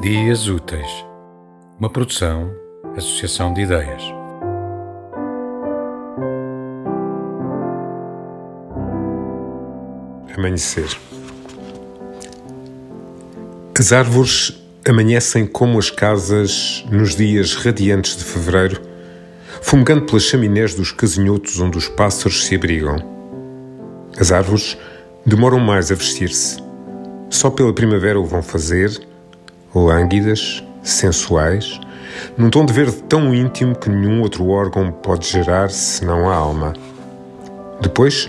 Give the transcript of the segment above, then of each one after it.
Dias Úteis, uma produção, associação de ideias. Amanhecer. As árvores amanhecem como as casas nos dias radiantes de fevereiro, fumegando pelas chaminés dos casinhotos onde os pássaros se abrigam. As árvores demoram mais a vestir-se. Só pela primavera o vão fazer lânguidas, sensuais, num tom de verde tão íntimo que nenhum outro órgão pode gerar senão a alma. Depois,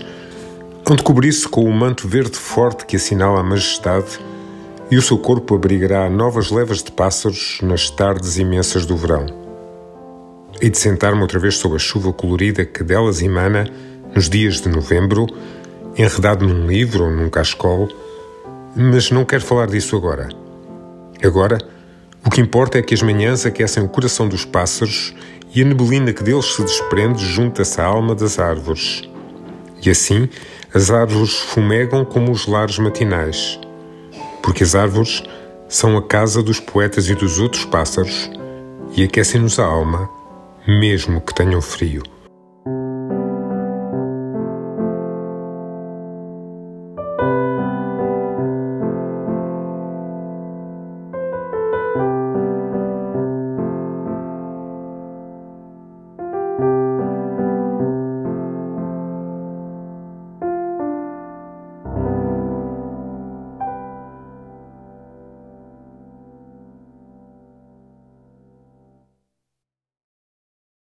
hão de cobrir-se com o manto verde forte que assinala a majestade e o seu corpo abrigará novas levas de pássaros nas tardes imensas do verão. E de sentar-me outra vez sob a chuva colorida que delas emana nos dias de novembro, enredado num livro ou num cascol, mas não quero falar disso agora. Agora, o que importa é que as manhãs aquecem o coração dos pássaros e a neblina que deles se desprende junta-se à alma das árvores. E assim, as árvores fumegam como os lares matinais. Porque as árvores são a casa dos poetas e dos outros pássaros e aquecem-nos a alma, mesmo que tenham frio.